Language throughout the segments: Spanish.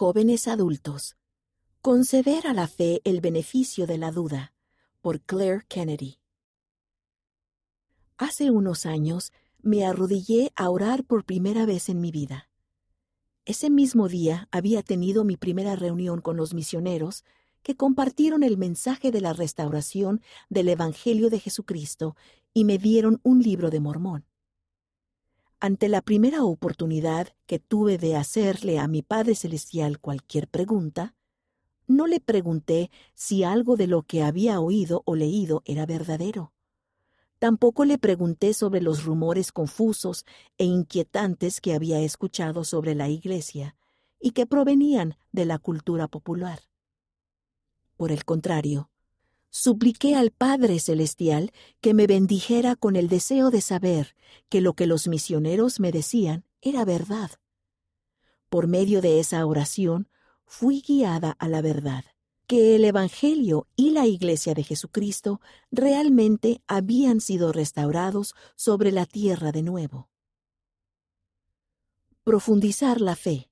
Jóvenes adultos. Conceder a la fe el beneficio de la duda. Por Claire Kennedy. Hace unos años me arrodillé a orar por primera vez en mi vida. Ese mismo día había tenido mi primera reunión con los misioneros que compartieron el mensaje de la restauración del Evangelio de Jesucristo y me dieron un libro de Mormón. Ante la primera oportunidad que tuve de hacerle a mi Padre Celestial cualquier pregunta, no le pregunté si algo de lo que había oído o leído era verdadero. Tampoco le pregunté sobre los rumores confusos e inquietantes que había escuchado sobre la Iglesia y que provenían de la cultura popular. Por el contrario, supliqué al Padre Celestial que me bendijera con el deseo de saber que lo que los misioneros me decían era verdad. Por medio de esa oración fui guiada a la verdad que el Evangelio y la Iglesia de Jesucristo realmente habían sido restaurados sobre la tierra de nuevo. Profundizar la fe.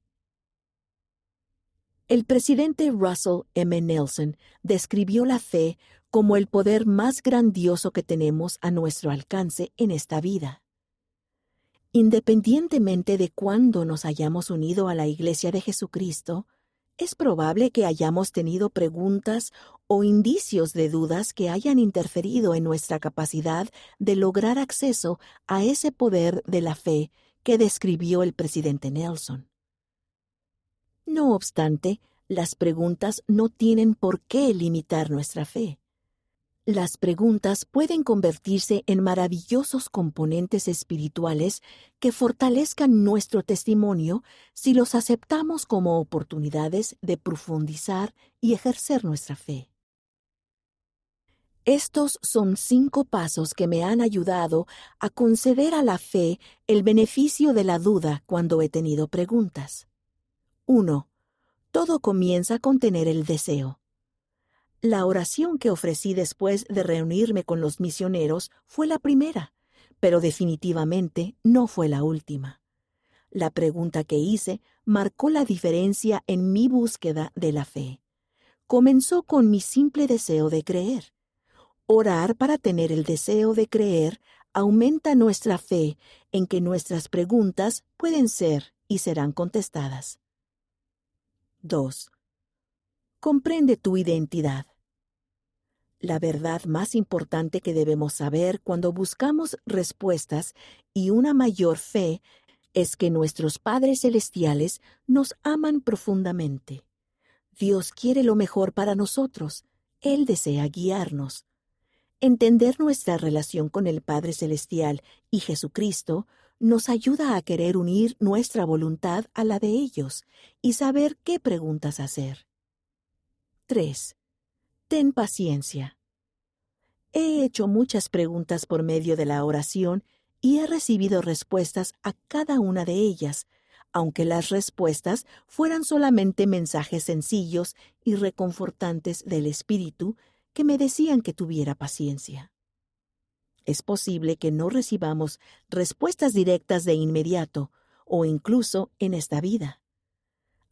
El presidente Russell M. Nelson describió la fe como el poder más grandioso que tenemos a nuestro alcance en esta vida. Independientemente de cuándo nos hayamos unido a la Iglesia de Jesucristo, es probable que hayamos tenido preguntas o indicios de dudas que hayan interferido en nuestra capacidad de lograr acceso a ese poder de la fe que describió el presidente Nelson. No obstante, las preguntas no tienen por qué limitar nuestra fe. Las preguntas pueden convertirse en maravillosos componentes espirituales que fortalezcan nuestro testimonio si los aceptamos como oportunidades de profundizar y ejercer nuestra fe. Estos son cinco pasos que me han ayudado a conceder a la fe el beneficio de la duda cuando he tenido preguntas. 1. Todo comienza con tener el deseo. La oración que ofrecí después de reunirme con los misioneros fue la primera, pero definitivamente no fue la última. La pregunta que hice marcó la diferencia en mi búsqueda de la fe. Comenzó con mi simple deseo de creer. Orar para tener el deseo de creer aumenta nuestra fe en que nuestras preguntas pueden ser y serán contestadas. 2. Comprende tu identidad. La verdad más importante que debemos saber cuando buscamos respuestas y una mayor fe es que nuestros padres celestiales nos aman profundamente. Dios quiere lo mejor para nosotros. Él desea guiarnos. Entender nuestra relación con el Padre Celestial y Jesucristo nos ayuda a querer unir nuestra voluntad a la de ellos y saber qué preguntas hacer. 3. Ten paciencia. He hecho muchas preguntas por medio de la oración y he recibido respuestas a cada una de ellas, aunque las respuestas fueran solamente mensajes sencillos y reconfortantes del Espíritu que me decían que tuviera paciencia. Es posible que no recibamos respuestas directas de inmediato o incluso en esta vida.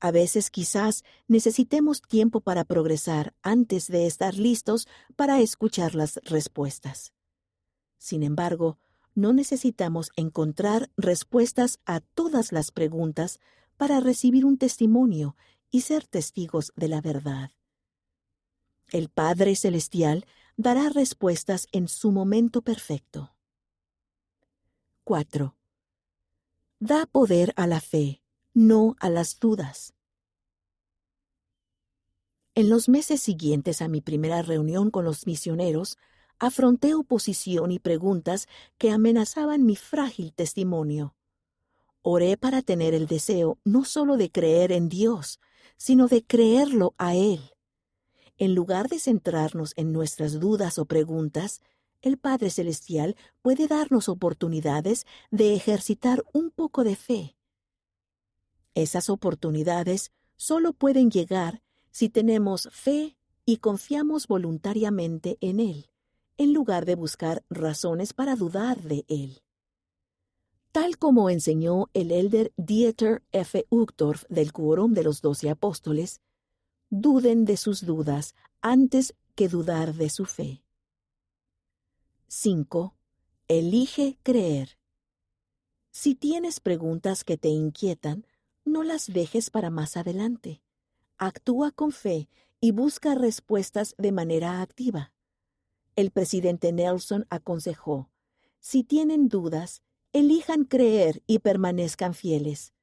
A veces quizás necesitemos tiempo para progresar antes de estar listos para escuchar las respuestas. Sin embargo, no necesitamos encontrar respuestas a todas las preguntas para recibir un testimonio y ser testigos de la verdad. El Padre Celestial dará respuestas en su momento perfecto. 4. Da poder a la fe no a las dudas. En los meses siguientes a mi primera reunión con los misioneros, afronté oposición y preguntas que amenazaban mi frágil testimonio. Oré para tener el deseo no solo de creer en Dios, sino de creerlo a Él. En lugar de centrarnos en nuestras dudas o preguntas, el Padre Celestial puede darnos oportunidades de ejercitar un poco de fe. Esas oportunidades solo pueden llegar si tenemos fe y confiamos voluntariamente en Él, en lugar de buscar razones para dudar de Él. Tal como enseñó el elder Dieter F. Uchtdorf del Quórum de los Doce Apóstoles, duden de sus dudas antes que dudar de su fe. 5. Elige creer. Si tienes preguntas que te inquietan, no las dejes para más adelante. Actúa con fe y busca respuestas de manera activa. El presidente Nelson aconsejó, si tienen dudas, elijan creer y permanezcan fieles.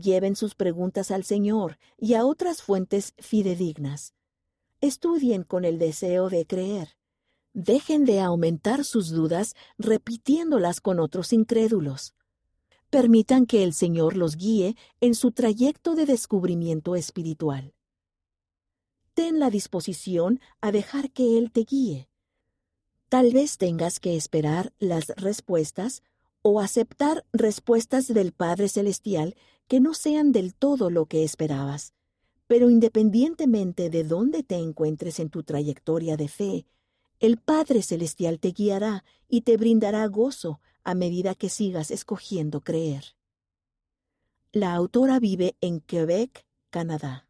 Lleven sus preguntas al Señor y a otras fuentes fidedignas. Estudien con el deseo de creer. Dejen de aumentar sus dudas repitiéndolas con otros incrédulos. Permitan que el Señor los guíe en su trayecto de descubrimiento espiritual. Ten la disposición a dejar que Él te guíe. Tal vez tengas que esperar las respuestas o aceptar respuestas del Padre Celestial que no sean del todo lo que esperabas. Pero independientemente de dónde te encuentres en tu trayectoria de fe, el Padre Celestial te guiará y te brindará gozo a medida que sigas escogiendo creer. La autora vive en Quebec, Canadá.